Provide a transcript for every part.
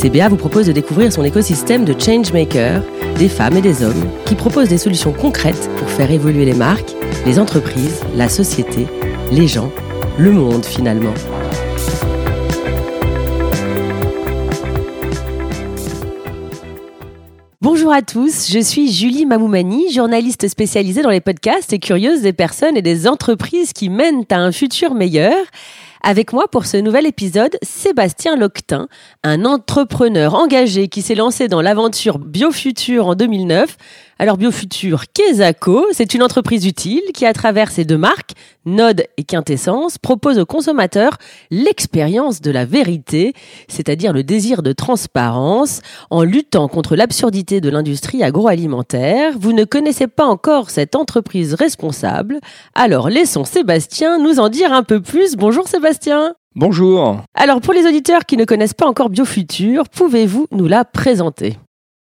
CBA vous propose de découvrir son écosystème de changemakers, des femmes et des hommes qui proposent des solutions concrètes pour faire évoluer les marques, les entreprises, la société, les gens, le monde finalement. Bonjour à tous, je suis Julie Mamoumani, journaliste spécialisée dans les podcasts et curieuse des personnes et des entreprises qui mènent à un futur meilleur. Avec moi pour ce nouvel épisode, Sébastien Loctin, un entrepreneur engagé qui s'est lancé dans l'aventure Biofutur en 2009. Alors Biofutur, Quesaco, c'est une entreprise utile qui, à travers ses deux marques, Node et Quintessence, propose aux consommateurs l'expérience de la vérité, c'est-à-dire le désir de transparence, en luttant contre l'absurdité de l'industrie agroalimentaire. Vous ne connaissez pas encore cette entreprise responsable, alors laissons Sébastien nous en dire un peu plus. Bonjour Sébastien. Bonjour. Alors pour les auditeurs qui ne connaissent pas encore Biofutur, pouvez-vous nous la présenter?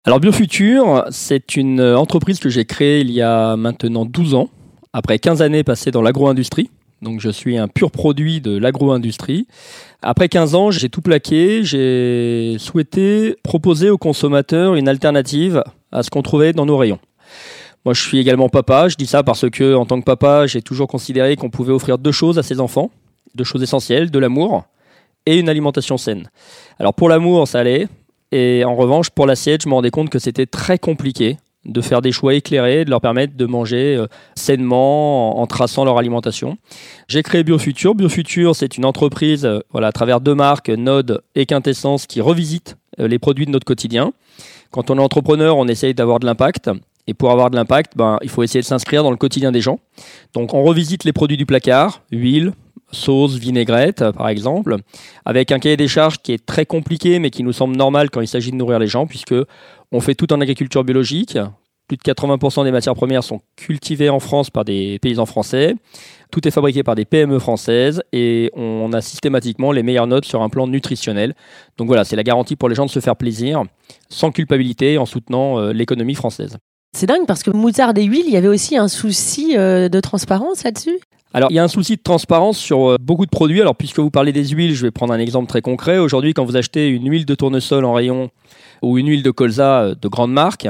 Alors Biofutur, c'est une entreprise que j'ai créée il y a maintenant 12 ans, après 15 années passées dans l'agro-industrie. Donc je suis un pur produit de l'agro-industrie. Après 15 ans, j'ai tout plaqué, j'ai souhaité proposer aux consommateurs une alternative à ce qu'on trouvait dans nos rayons. Moi, je suis également papa. Je dis ça parce que, en tant que papa, j'ai toujours considéré qu'on pouvait offrir deux choses à ses enfants, deux choses essentielles, de l'amour et une alimentation saine. Alors pour l'amour, ça allait. Et en revanche, pour l'assiette, je me rendais compte que c'était très compliqué de faire des choix éclairés, de leur permettre de manger euh, sainement en, traçant leur alimentation. J'ai créé Biofuture. Biofuture, c'est une entreprise euh, voilà, à travers deux marques, Node et Quintessence, qui revisite euh, les produits de notre quotidien. Quand on est entrepreneur, on essaye d'avoir de l'impact. Et pour avoir de l'impact, ben, il faut essayer de s'inscrire dans le quotidien des gens. Donc on revisite les produits du placard, huile, sauce, vinaigrette, par exemple, avec un cahier des charges qui est très compliqué, mais qui nous semble normal quand il s'agit de nourrir les gens, puisque on fait tout en agriculture biologique. Plus de 80% des matières premières sont cultivées en France par des paysans français. Tout est fabriqué par des PME françaises et on a systématiquement les meilleures notes sur un plan nutritionnel. Donc voilà, c'est la garantie pour les gens de se faire plaisir sans culpabilité en soutenant euh, l'économie française. C'est dingue parce que moutarde et huile, il y avait aussi un souci euh, de transparence là-dessus? Alors, il y a un souci de transparence sur euh, beaucoup de produits. Alors, puisque vous parlez des huiles, je vais prendre un exemple très concret. Aujourd'hui, quand vous achetez une huile de tournesol en rayon ou une huile de colza euh, de grande marque,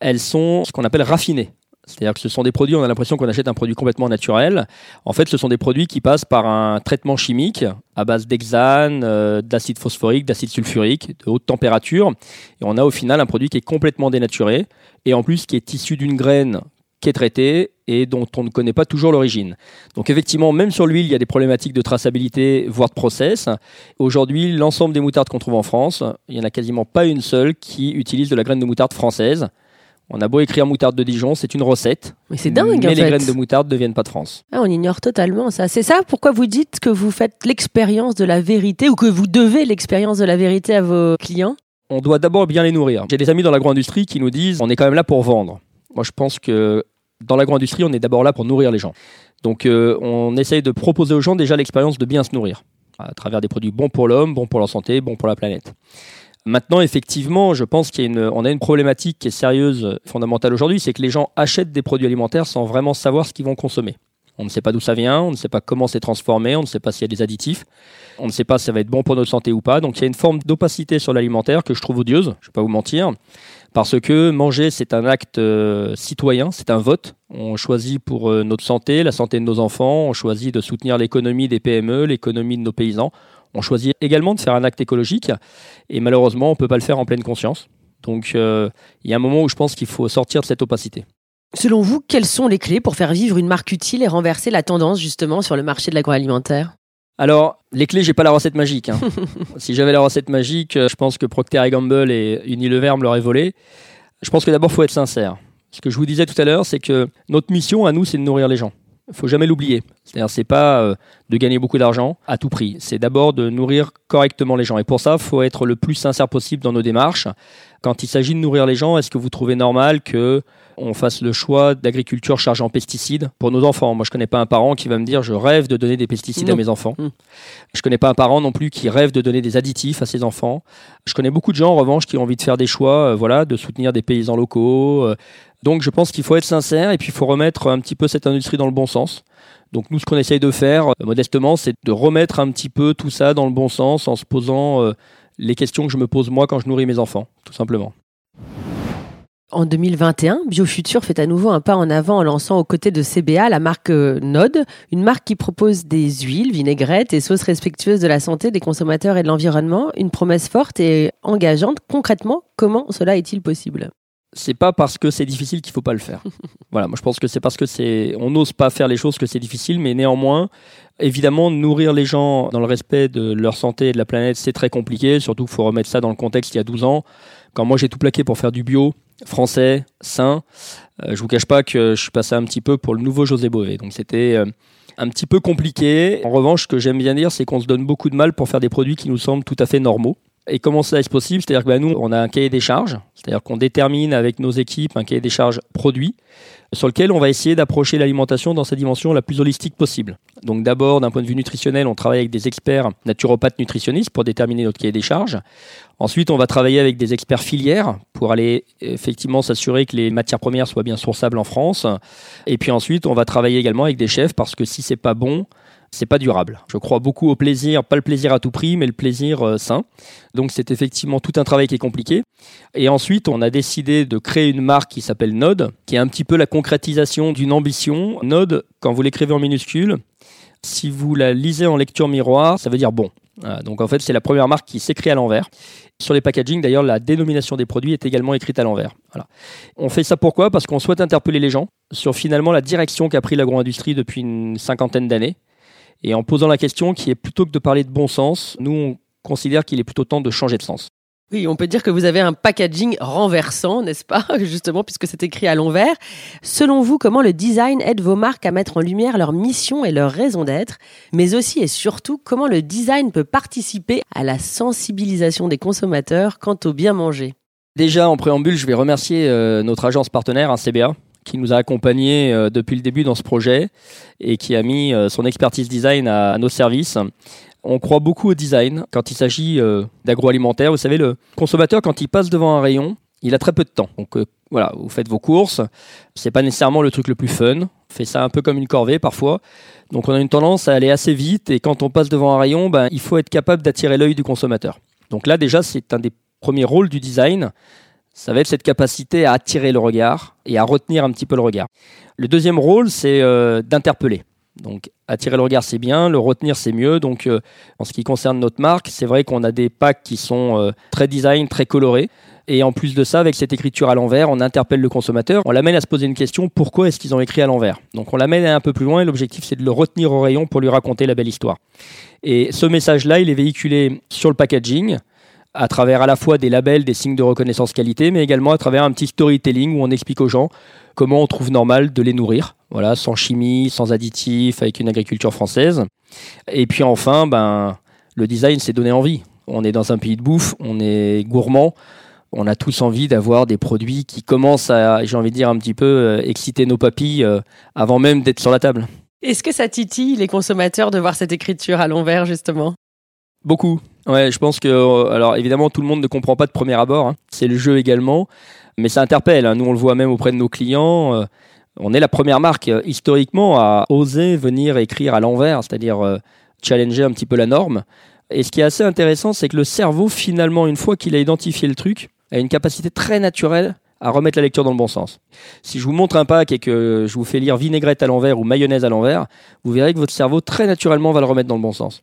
elles sont ce qu'on appelle raffinées. C'est-à-dire que ce sont des produits, on a l'impression qu'on achète un produit complètement naturel. En fait, ce sont des produits qui passent par un traitement chimique à base d'hexane, euh, d'acide phosphorique, d'acide sulfurique, de haute température. Et on a au final un produit qui est complètement dénaturé et en plus qui est issu d'une graine qui est traitée et dont on ne connaît pas toujours l'origine. Donc effectivement, même sur l'huile, il y a des problématiques de traçabilité, voire de process. Aujourd'hui, l'ensemble des moutardes qu'on trouve en France, il n'y en a quasiment pas une seule qui utilise de la graine de moutarde française. On a beau écrire moutarde de Dijon, c'est une recette. Mais c'est dingue, Mais les graines de moutarde ne viennent pas de France. Ah, on ignore totalement ça. C'est ça pourquoi vous dites que vous faites l'expérience de la vérité ou que vous devez l'expérience de la vérité à vos clients? On doit d'abord bien les nourrir. J'ai des amis dans l'agro-industrie qui nous disent on est quand même là pour vendre. Moi, je pense que dans l'agro-industrie, on est d'abord là pour nourrir les gens. Donc, euh, on essaye de proposer aux gens déjà l'expérience de bien se nourrir à travers des produits bons pour l'homme, bons pour leur santé, bons pour la planète. Maintenant, effectivement, je pense qu'on a, une problématique qui est sérieuse, fondamentale aujourd'hui, c'est que les gens achètent des produits alimentaires sans vraiment savoir ce qu'ils vont consommer. On ne sait pas d'où ça vient, on ne sait pas comment c'est transformé, on ne sait pas s'il y a des additifs, on ne sait pas si ça va être bon pour notre santé ou pas. Donc il y a une forme d'opacité sur l'alimentaire que je trouve odieuse, je ne vais pas vous mentir, parce que manger c'est un acte euh, citoyen, c'est un vote. On choisit pour euh, notre santé, la santé de nos enfants, on choisit de soutenir l'économie des PME, l'économie de nos paysans. On choisit également de faire un acte écologique et malheureusement on ne peut pas le faire en pleine conscience. Donc euh, il y a un moment où je pense qu'il faut sortir de cette opacité. Selon vous, quelles sont les clés pour faire vivre une marque utile et renverser la tendance justement sur le marché de l'agroalimentaire? Alors, les clés, j'ai pas la recette magique. Hein. si j'avais la recette magique, euh, je pense que Procter Gamble et Unilever me l'auraient volé. Je pense que d'abord, faut être sincère. Ce que je vous disais tout à l'heure, c'est que notre mission à nous, c'est de nourrir les gens. Faut jamais l'oublier. C'est-à-dire, c'est pas euh, de gagner beaucoup d'argent à tout prix. C'est d'abord de nourrir correctement les gens. Et pour ça, faut être le plus sincère possible dans nos démarches. Quand il s'agit de nourrir les gens, est-ce que vous trouvez normal que on fasse le choix d'agriculture chargée en pesticides pour nos enfants. Moi, je connais pas un parent qui va me dire je rêve de donner des pesticides à mes enfants. Je mm. Je connais pas un parent non plus qui rêve de donner des additifs à ses enfants. Je connais beaucoup de gens en revanche qui ont envie de faire des choix, euh, voilà, de soutenir des paysans locaux. Euh. donc, je pense qu'il faut être sincère et puis il faut remettre un petit peu cette industrie dans le bon sens. Donc nous, ce qu'on essaye de faire, euh, modestement, c'est de remettre un petit peu tout ça dans le bon sens en se posant euh, les questions que je me pose moi quand je nourris mes enfants, tout simplement. En 2021, BioFuture fait à nouveau un pas en avant en lançant aux côtés de CBA la marque euh, Node, une marque qui propose des huiles, vinaigrettes et sauces respectueuses de la santé des consommateurs et de l'environnement, une promesse forte et engageante. Concrètement, comment cela est-il possible? C'est pas parce que c'est difficile qu'il faut pas le faire. voilà, moi je pense que c'est parce que c'est on n'ose pas faire les choses que c'est difficile, mais néanmoins, évidemment, nourrir les gens dans le respect de leur santé et de la planète, c'est très compliqué. Surtout qu'il faut remettre ça dans le contexte il y a 12 ans, quand moi j'ai tout plaqué pour faire du bio français, sain. Euh, je vous cache pas que je suis passé un petit peu pour le nouveau José Bové, donc c'était euh, un petit peu compliqué. En revanche, ce que j'aime bien dire, c'est qu'on se donne beaucoup de mal pour faire des produits qui nous semblent tout à fait normaux. Et comment ça est possible C'est-à-dire que bah, nous, on a un cahier des charges, c'est-à-dire qu'on détermine avec nos équipes un cahier des charges produit sur lequel on va essayer d'approcher l'alimentation dans sa dimension la plus holistique possible. Donc d'abord, d'un point de vue nutritionnel, on travaille avec des experts naturopathes nutritionnistes pour déterminer notre cahier des charges. Ensuite, on va travailler avec des experts filières pour aller effectivement s'assurer que les matières premières soient bien sourçables en France. Et puis ensuite, on va travailler également avec des chefs parce que si c'est pas bon, c'est pas durable. Je crois beaucoup au plaisir, pas le plaisir à tout prix, mais le plaisir euh, sain. Donc c'est effectivement tout un travail qui est compliqué. Et ensuite, on a décidé de créer une marque qui s'appelle Node, qui est un petit peu la concrétisation d'une ambition. Node, quand vous l'écrivez en minuscule, si vous la lisez en lecture miroir, ça veut dire bon. donc en fait, c'est la première marque qui s'écrit à l'envers. Sur les packaging, d'ailleurs, la dénomination des produits est également écrite à l'envers. On fait ça pourquoi? Parce qu'on souhaite interpeller les gens sur finalement la direction qu'a pris l'agro-industrie depuis une cinquantaine d'années et en posant la question qui est plutôt que de parler de bon sens, nous on considère qu'il est plutôt temps de changer de sens. Oui, on peut dire que vous avez un packaging renversant, n'est-ce pas Justement, puisque c'est écrit à l'envers. Selon vous, comment le design aide vos marques à mettre en lumière leur mission et leur raison d'être Mais aussi et surtout, comment le design peut participer à la sensibilisation des consommateurs quant au bien manger? Déjà, en préambule, je vais remercier euh, notre agence partenaire, un CBA, qui nous a accompagnés euh, depuis le début dans ce projet et qui a mis euh, son expertise design à, nos services. On croit beaucoup au design quand il s'agit euh, d'agroalimentaire. Vous savez, le consommateur, quand il passe devant un rayon, il a très peu de temps. Donc voilà, vous faites vos courses. C'est pas nécessairement le truc le plus fun. On fait ça un peu comme une corvée parfois. Donc on a une tendance à aller assez vite et quand on passe devant un rayon, ben, il faut être capable d'attirer l'œil du consommateur. Donc là déjà, c'est un des premiers rôles du design ça va être cette capacité à attirer le regard et à retenir un petit peu le regard. Le deuxième rôle, c'est euh, d'interpeller. Donc attirer le regard, c'est bien, le retenir, c'est mieux. Donc euh, en ce qui concerne notre marque, c'est vrai qu'on a des packs qui sont euh, très design, très colorés. Et en plus de ça, avec cette écriture à l'envers, on interpelle le consommateur, on l'amène à se poser une question, pourquoi est-ce qu'ils ont écrit à l'envers? Donc on l'amène un peu plus loin et l'objectif c'est de le retenir au rayon pour lui raconter la belle histoire. Et ce message-là, il est véhiculé sur le packaging, à travers à la fois des labels, des signes de reconnaissance qualité, mais également à travers un petit storytelling où on explique aux gens comment on trouve normal de les nourrir, voilà, sans chimie, sans additifs, avec une agriculture française. Et puis enfin, ben, le design, c'est donner envie. On est dans un pays de bouffe, on est gourmand, on a tous envie d'avoir des produits qui commencent à, j'ai envie de dire, un petit peu euh, exciter nos papilles euh, avant même d'être sur la table. Est-ce que ça titille les consommateurs de voir cette écriture à l'envers, justement? Beaucoup. Ouais, je pense que, euh, alors évidemment, tout le monde ne comprend pas de premier abord. Hein. C'est le jeu également, mais ça interpelle. Hein. Nous, on le voit même auprès de nos clients. Euh, on est la première marque euh, historiquement à oser venir écrire à l'envers, c'est-à-dire challenger un petit peu la norme. Et ce qui est assez intéressant, c'est que le cerveau, finalement, une fois qu'il a identifié le truc, a une capacité très naturelle à remettre la lecture dans le bon sens. Si je vous montre un pack et que je vous fais lire vinaigrette à l'envers ou mayonnaise à l'envers, vous verrez que votre cerveau très naturellement va le remettre dans le bon sens.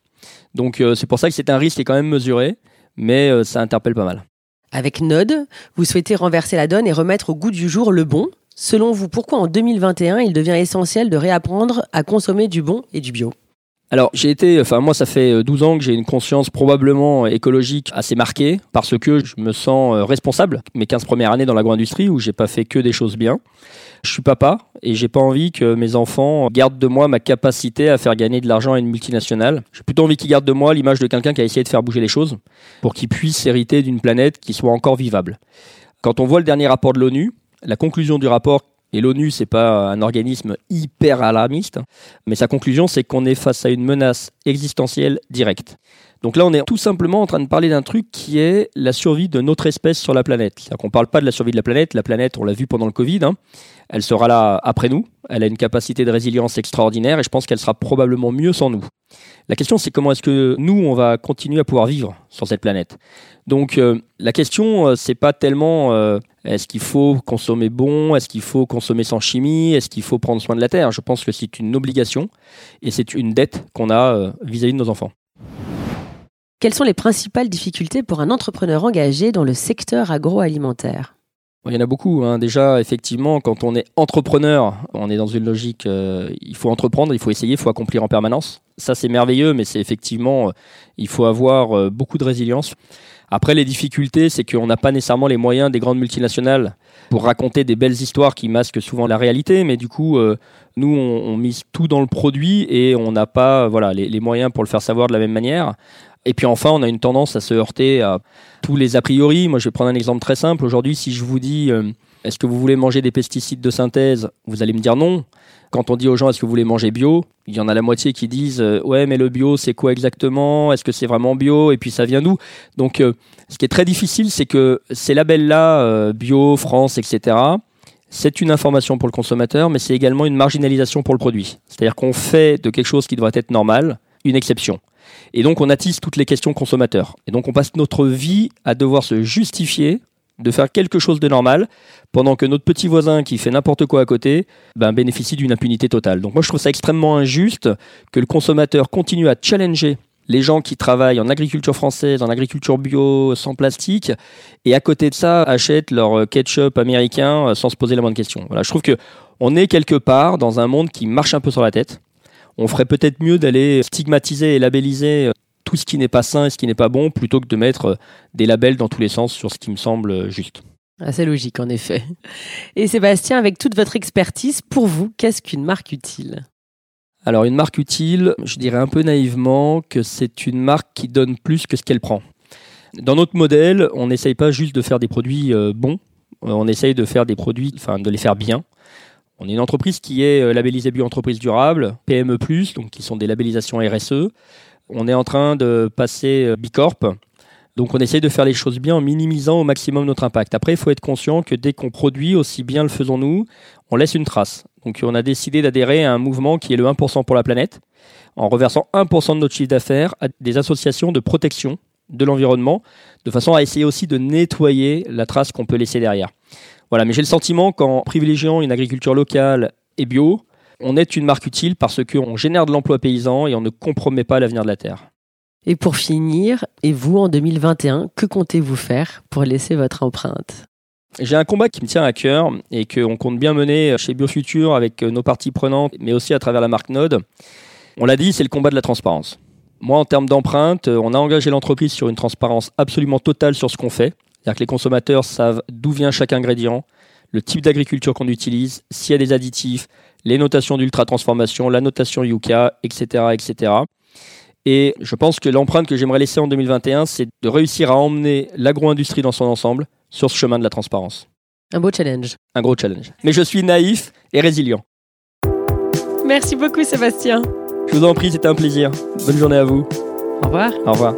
Donc euh, c'est pour ça que c'est un risque qui est quand même mesuré, mais euh, ça interpelle pas mal. Avec Node, vous souhaitez renverser la donne et remettre au goût du jour le bon. Selon vous, pourquoi en 2021 il devient essentiel de réapprendre à consommer du bon et du bio? Alors j'ai été, enfin moi ça fait 12 ans que j'ai une conscience probablement écologique assez marquée parce que je me sens euh, responsable mes 15 premières années dans l'agro-industrie où j'ai pas fait que des choses bien. Je suis papa et j'ai pas envie que mes enfants gardent de moi ma capacité à faire gagner de l'argent à une multinationale. J'ai plutôt envie qu'ils gardent de moi l'image de quelqu'un qui a essayé de faire bouger les choses pour qu'ils puissent hériter d'une planète qui soit encore vivable. Quand on voit le dernier rapport de l'ONU, la conclusion du rapport et l'ONU, c'est pas un organisme hyper alarmiste, mais sa conclusion, c'est qu'on est face à une menace existentielle directe. Donc là, on est tout simplement en train de parler d'un truc qui est la survie de notre espèce sur la planète. C'est-à-dire qu'on ne parle pas de la survie de la planète. La planète, on l'a vu pendant le Covid, hein, elle sera là après nous. Elle a une capacité de résilience extraordinaire et je pense qu'elle sera probablement mieux sans nous. La question, c'est comment est-ce que nous, on va continuer à pouvoir vivre sur cette planète? Donc euh, la question, euh, c'est pas tellement euh, est-ce qu'il faut consommer bon, est-ce qu'il faut consommer sans chimie, est-ce qu'il faut prendre soin de la terre? Je pense que c'est une obligation et c'est une dette qu'on a vis-à-vis de nos enfants. Quelles sont les principales difficultés pour un entrepreneur engagé dans le secteur agroalimentaire? Il y en a beaucoup. Hein. Déjà, effectivement, quand on est entrepreneur, on est dans une logique, il faut entreprendre, il faut essayer, il faut accomplir en permanence. Ça, c'est merveilleux, mais c'est effectivement, il faut avoir beaucoup de résilience. Après, les difficultés, c'est qu'on n'a pas nécessairement les moyens des grandes multinationales pour raconter des belles histoires qui masquent souvent la réalité, mais du coup, euh, nous, on, mise tout dans le produit et on n'a pas voilà, les, moyens pour le faire savoir de la même manière. Et puis enfin, on a une tendance à se heurter à tous les a priori. Moi, je vais prendre un exemple très simple. Aujourd'hui, si je vous dis, euh, est-ce que vous voulez manger des pesticides de synthèse? Vous allez me dire non. Quand on dit aux gens est-ce que vous voulez manger bio, il y en a la moitié qui disent euh, ouais mais le bio c'est quoi exactement? Est-ce que c'est vraiment bio? Et puis ça vient d'où? Donc euh, ce qui est très difficile c'est que ces labels là euh, bio, France, etc. C'est une information pour le consommateur, mais c'est également une marginalisation pour le produit. C'est-à-dire qu'on fait de quelque chose qui devrait être normal une exception. Et donc on attise toutes les questions consommateurs. Et donc on passe notre vie à devoir se justifier de faire quelque chose de normal, pendant que notre petit voisin qui fait n'importe quoi à côté ben, bénéficie d'une impunité totale. Donc moi je trouve ça extrêmement injuste que le consommateur continue à challenger les gens qui travaillent en agriculture française, en agriculture bio, sans plastique, et à côté de ça achètent leur ketchup américain euh, sans se poser la moindre question. Voilà, je trouve que on est quelque part dans un monde qui marche un peu sur la tête. On ferait peut-être mieux d'aller stigmatiser et labelliser euh, tout ce qui n'est pas sain et ce qui n'est pas bon, plutôt que de mettre euh, des labels dans tous les sens sur ce qui me semble euh, juste. Assez ah, logique, en effet. Et Sébastien, avec toute votre expertise, pour vous, qu'est-ce qu'une marque utile? Alors, une marque utile, je dirais un peu naïvement que c'est une marque qui donne plus que ce qu'elle prend. Dans notre modèle, on n'essaye pas juste de faire des produits euh, bons, on essaye de faire des produits, enfin, de les faire bien. On est une entreprise qui est labellisée bio-entreprise durable, PME+, donc qui sont des labellisations RSE. On est en train de passer euh, Bicorp. Donc on essaye de faire les choses bien en minimisant au maximum notre impact. Après, il faut être conscient que dès qu'on produit, aussi bien le faisons-nous, on laisse une trace. Donc on a décidé d'adhérer à un mouvement qui est le 1% pour la planète, en reversant 1% de notre chiffre d'affaires à des associations de protection de l'environnement, de façon à essayer aussi de nettoyer la trace qu'on peut laisser derrière. Voilà, mais j'ai le sentiment qu'en privilégiant une agriculture locale et bio, on est une marque utile parce qu'on génère de l'emploi paysan et on ne compromet pas l'avenir de la terre. Et pour finir, et vous en 2021, que comptez-vous faire pour laisser votre empreinte? J'ai un combat qui me tient à cœur et qu'on compte bien mener chez Biofuture avec nos parties prenantes, mais aussi à travers la marque Node. On l'a dit, c'est le combat de la transparence. Moi, en termes d'empreinte, on a engagé l'entreprise sur une transparence absolument totale sur ce qu'on fait. C'est-à-dire que les consommateurs savent d'où vient chaque ingrédient, le type d'agriculture qu'on utilise, s'il y a des additifs, les notations d'ultra-transformation, la notation Yuka, etc., etc. Et je pense que l'empreinte que j'aimerais laisser en 2021, c'est de réussir à emmener l'agro-industrie dans son ensemble sur ce chemin de la transparence. Un beau challenge. Un gros challenge. Mais je suis naïf et résilient. Merci beaucoup Sébastien. Je vous en prie, c'était un plaisir. Bonne journée à vous. Au revoir. Au revoir.